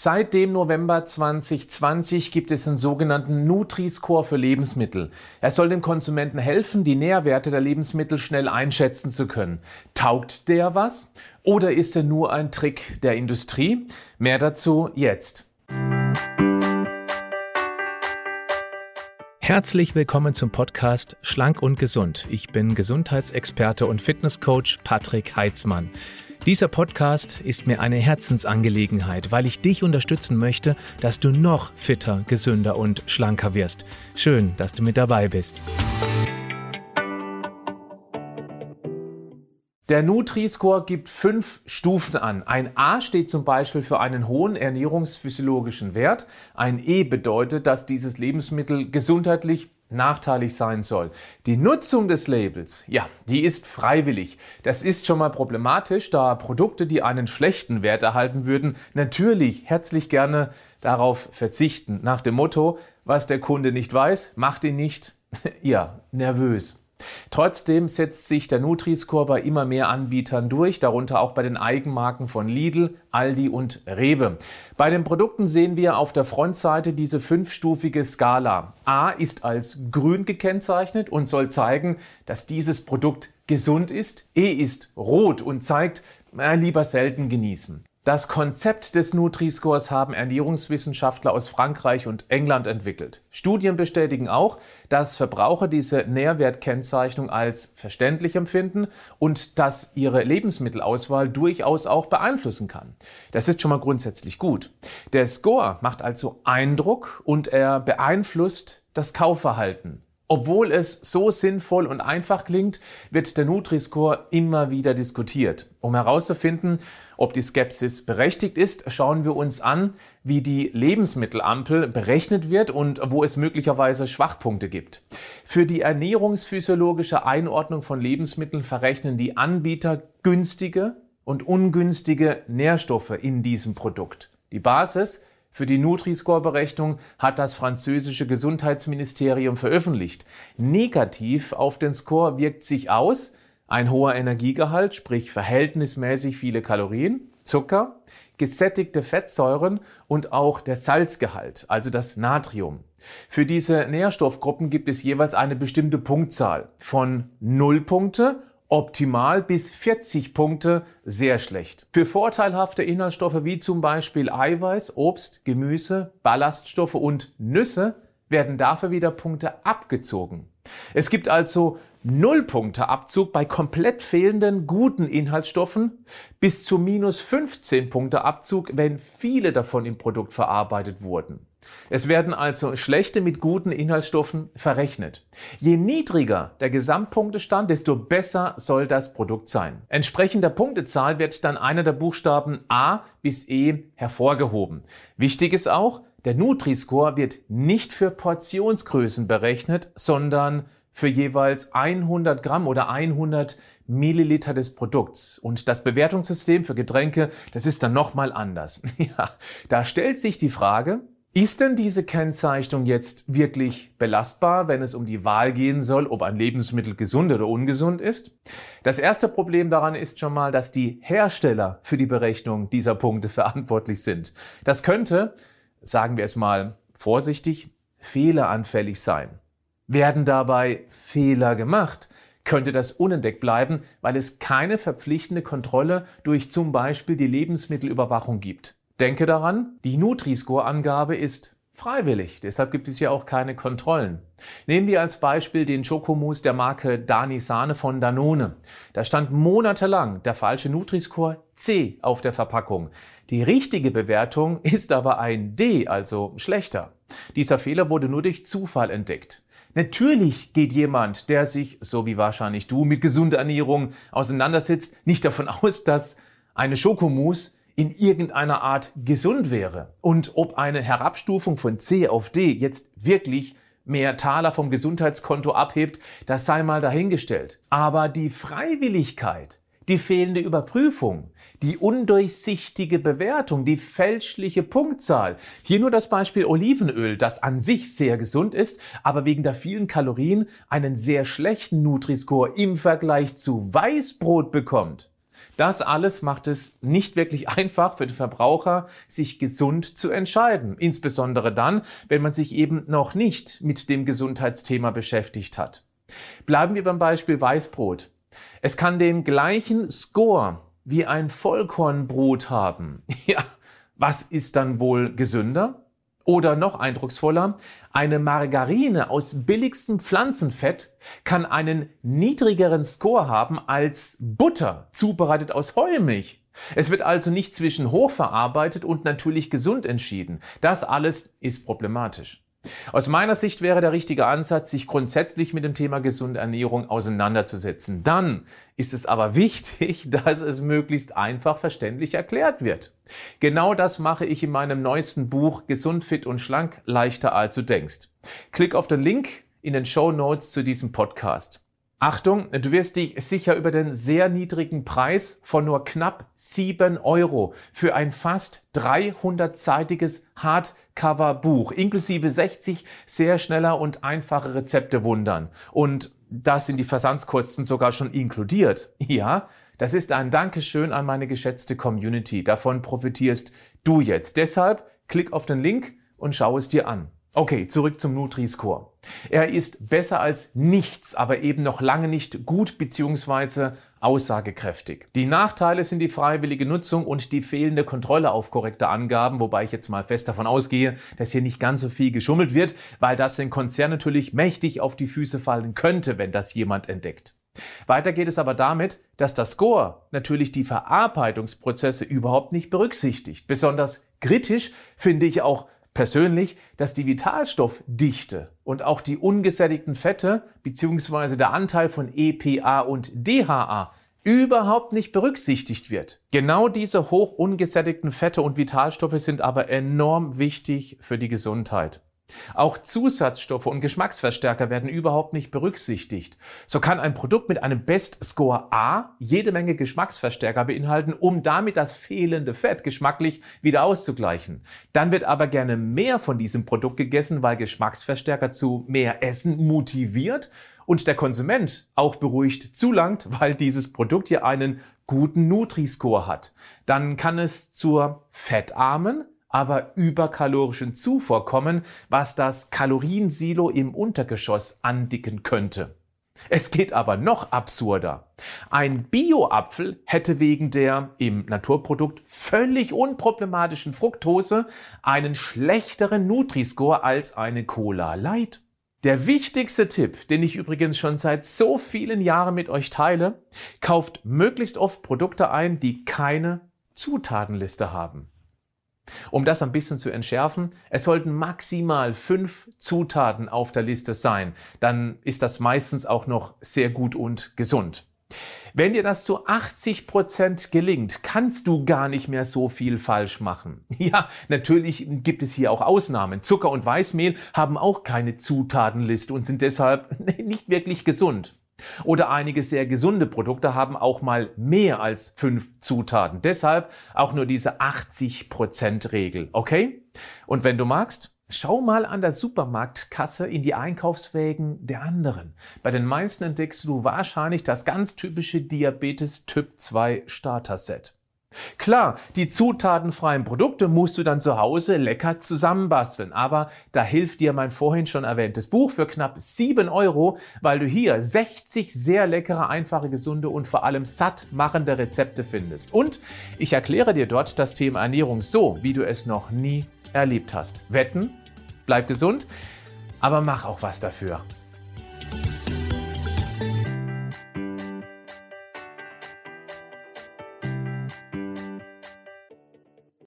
Seit dem November 2020 gibt es einen sogenannten Nutri-Score für Lebensmittel. Er soll den Konsumenten helfen, die Nährwerte der Lebensmittel schnell einschätzen zu können. Taugt der was? Oder ist er nur ein Trick der Industrie? Mehr dazu jetzt. Herzlich willkommen zum Podcast Schlank und Gesund. Ich bin Gesundheitsexperte und Fitnesscoach Patrick Heitzmann. Dieser Podcast ist mir eine Herzensangelegenheit, weil ich dich unterstützen möchte, dass du noch fitter, gesünder und schlanker wirst. Schön, dass du mit dabei bist. Der Nutri-Score gibt fünf Stufen an. Ein A steht zum Beispiel für einen hohen ernährungsphysiologischen Wert. Ein E bedeutet, dass dieses Lebensmittel gesundheitlich nachteilig sein soll. Die Nutzung des Labels, ja, die ist freiwillig. Das ist schon mal problematisch, da Produkte, die einen schlechten Wert erhalten würden, natürlich herzlich gerne darauf verzichten. Nach dem Motto, was der Kunde nicht weiß, macht ihn nicht, ja, nervös. Trotzdem setzt sich der Nutri-Score bei immer mehr Anbietern durch, darunter auch bei den Eigenmarken von Lidl, Aldi und Rewe. Bei den Produkten sehen wir auf der Frontseite diese fünfstufige Skala. A ist als grün gekennzeichnet und soll zeigen, dass dieses Produkt gesund ist. E ist rot und zeigt, äh, lieber selten genießen. Das Konzept des Nutri-Scores haben Ernährungswissenschaftler aus Frankreich und England entwickelt. Studien bestätigen auch, dass Verbraucher diese Nährwertkennzeichnung als verständlich empfinden und dass ihre Lebensmittelauswahl durchaus auch beeinflussen kann. Das ist schon mal grundsätzlich gut. Der Score macht also Eindruck und er beeinflusst das Kaufverhalten. Obwohl es so sinnvoll und einfach klingt, wird der Nutri-Score immer wieder diskutiert. Um herauszufinden, ob die Skepsis berechtigt ist, schauen wir uns an, wie die Lebensmittelampel berechnet wird und wo es möglicherweise Schwachpunkte gibt. Für die ernährungsphysiologische Einordnung von Lebensmitteln verrechnen die Anbieter günstige und ungünstige Nährstoffe in diesem Produkt. Die Basis für die Nutri-Score-Berechnung hat das französische Gesundheitsministerium veröffentlicht. Negativ auf den Score wirkt sich aus ein hoher Energiegehalt, sprich verhältnismäßig viele Kalorien, Zucker, gesättigte Fettsäuren und auch der Salzgehalt, also das Natrium. Für diese Nährstoffgruppen gibt es jeweils eine bestimmte Punktzahl von 0 Punkte optimal bis 40 Punkte sehr schlecht. Für vorteilhafte Inhaltsstoffe wie zum Beispiel Eiweiß, Obst, Gemüse, Ballaststoffe und Nüsse werden dafür wieder Punkte abgezogen. Es gibt also null Punkte Abzug bei komplett fehlenden guten Inhaltsstoffen bis zu minus 15 Punkte Abzug, wenn viele davon im Produkt verarbeitet wurden. Es werden also schlechte mit guten Inhaltsstoffen verrechnet. Je niedriger der Gesamtpunktestand, desto besser soll das Produkt sein. Entsprechend der Punktezahl wird dann einer der Buchstaben A bis E hervorgehoben. Wichtig ist auch, der Nutri-Score wird nicht für Portionsgrößen berechnet, sondern für jeweils 100 Gramm oder 100 Milliliter des Produkts. Und das Bewertungssystem für Getränke, das ist dann nochmal anders. Ja, da stellt sich die Frage, ist denn diese Kennzeichnung jetzt wirklich belastbar, wenn es um die Wahl gehen soll, ob ein Lebensmittel gesund oder ungesund ist? Das erste Problem daran ist schon mal, dass die Hersteller für die Berechnung dieser Punkte verantwortlich sind. Das könnte, sagen wir es mal vorsichtig, fehleranfällig sein. Werden dabei Fehler gemacht, könnte das unentdeckt bleiben, weil es keine verpflichtende Kontrolle durch zum Beispiel die Lebensmittelüberwachung gibt. Denke daran, die Nutri-Score-Angabe ist freiwillig, deshalb gibt es ja auch keine Kontrollen. Nehmen wir als Beispiel den Schokomus der Marke Dani Sahne von Danone. Da stand monatelang der falsche Nutri-Score C auf der Verpackung. Die richtige Bewertung ist aber ein D, also schlechter. Dieser Fehler wurde nur durch Zufall entdeckt. Natürlich geht jemand, der sich, so wie wahrscheinlich du, mit gesunder Ernährung auseinandersetzt, nicht davon aus, dass eine Schokomus in irgendeiner Art gesund wäre. Und ob eine Herabstufung von C auf D jetzt wirklich mehr Taler vom Gesundheitskonto abhebt, das sei mal dahingestellt. Aber die Freiwilligkeit, die fehlende Überprüfung, die undurchsichtige Bewertung, die fälschliche Punktzahl. Hier nur das Beispiel Olivenöl, das an sich sehr gesund ist, aber wegen der vielen Kalorien einen sehr schlechten Nutri-Score im Vergleich zu Weißbrot bekommt. Das alles macht es nicht wirklich einfach für den Verbraucher, sich gesund zu entscheiden. Insbesondere dann, wenn man sich eben noch nicht mit dem Gesundheitsthema beschäftigt hat. Bleiben wir beim Beispiel Weißbrot. Es kann den gleichen Score wie ein Vollkornbrot haben. Ja, was ist dann wohl gesünder? Oder noch eindrucksvoller, eine Margarine aus billigstem Pflanzenfett kann einen niedrigeren Score haben als Butter, zubereitet aus Heumilch. Es wird also nicht zwischen hochverarbeitet und natürlich gesund entschieden. Das alles ist problematisch. Aus meiner Sicht wäre der richtige Ansatz, sich grundsätzlich mit dem Thema gesunde Ernährung auseinanderzusetzen. Dann ist es aber wichtig, dass es möglichst einfach verständlich erklärt wird. Genau das mache ich in meinem neuesten Buch Gesund, fit und schlank, leichter als du denkst. Klick auf den Link in den Show Notes zu diesem Podcast. Achtung, du wirst dich sicher über den sehr niedrigen Preis von nur knapp 7 Euro für ein fast 300-seitiges Hardcover-Buch inklusive 60 sehr schneller und einfache Rezepte wundern. Und das sind die Versandskosten sogar schon inkludiert. Ja, das ist ein Dankeschön an meine geschätzte Community. Davon profitierst du jetzt. Deshalb klick auf den Link und schau es dir an. Okay, zurück zum Nutri-Score. Er ist besser als nichts, aber eben noch lange nicht gut bzw. aussagekräftig. Die Nachteile sind die freiwillige Nutzung und die fehlende Kontrolle auf korrekte Angaben, wobei ich jetzt mal fest davon ausgehe, dass hier nicht ganz so viel geschummelt wird, weil das den Konzern natürlich mächtig auf die Füße fallen könnte, wenn das jemand entdeckt. Weiter geht es aber damit, dass das Score natürlich die Verarbeitungsprozesse überhaupt nicht berücksichtigt. Besonders kritisch finde ich auch persönlich, dass die Vitalstoffdichte und auch die ungesättigten Fette bzw. der Anteil von EPA und DHA überhaupt nicht berücksichtigt wird. Genau diese hoch ungesättigten Fette und Vitalstoffe sind aber enorm wichtig für die Gesundheit. Auch Zusatzstoffe und Geschmacksverstärker werden überhaupt nicht berücksichtigt. So kann ein Produkt mit einem Best Score A jede Menge Geschmacksverstärker beinhalten, um damit das fehlende Fett geschmacklich wieder auszugleichen. Dann wird aber gerne mehr von diesem Produkt gegessen, weil Geschmacksverstärker zu mehr Essen motiviert und der Konsument auch beruhigt zulangt, weil dieses Produkt hier einen guten Nutri-Score hat. Dann kann es zur fettarmen, aber überkalorischen Zufuhr kommen, was das Kaloriensilo im Untergeschoss andicken könnte. Es geht aber noch absurder. Ein Bio-Apfel hätte wegen der im Naturprodukt völlig unproblematischen Fructose einen schlechteren Nutri-Score als eine Cola Light. Der wichtigste Tipp, den ich übrigens schon seit so vielen Jahren mit euch teile, kauft möglichst oft Produkte ein, die keine Zutatenliste haben. Um das ein bisschen zu entschärfen, es sollten maximal fünf Zutaten auf der Liste sein. Dann ist das meistens auch noch sehr gut und gesund. Wenn dir das zu 80 Prozent gelingt, kannst du gar nicht mehr so viel falsch machen. Ja, natürlich gibt es hier auch Ausnahmen. Zucker und Weißmehl haben auch keine Zutatenliste und sind deshalb nicht wirklich gesund. Oder einige sehr gesunde Produkte haben auch mal mehr als fünf Zutaten. Deshalb auch nur diese 80%-Regel. Okay? Und wenn du magst, Schau mal an der Supermarktkasse in die Einkaufswägen der anderen. Bei den meisten entdeckst du wahrscheinlich das ganz typische Diabetes Typ 2 Starter Set. Klar, die zutatenfreien Produkte musst du dann zu Hause lecker zusammenbasteln, aber da hilft dir mein vorhin schon erwähntes Buch für knapp 7 Euro, weil du hier 60 sehr leckere, einfache, gesunde und vor allem satt machende Rezepte findest. Und ich erkläre dir dort das Thema Ernährung so, wie du es noch nie erlebt hast. Wetten, bleib gesund, aber mach auch was dafür.